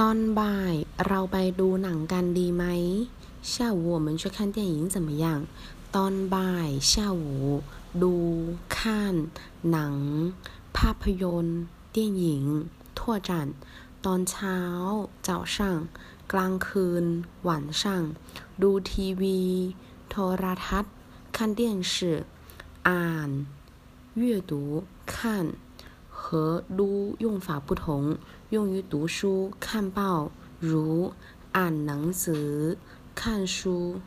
ตอนบ่ายเราไปดูหนังกันดีไหม下午我们去看电影怎么样ตอนบ่าย下午ดู看หนัง ภาพยนตร์电影拓展ตอนเช้า早上กลางคืน晚上ดูทีวีโทรทัศน์看电视อ่าน阅读看 和“撸”用法不同，用于读书、看报，如“按能词”看书。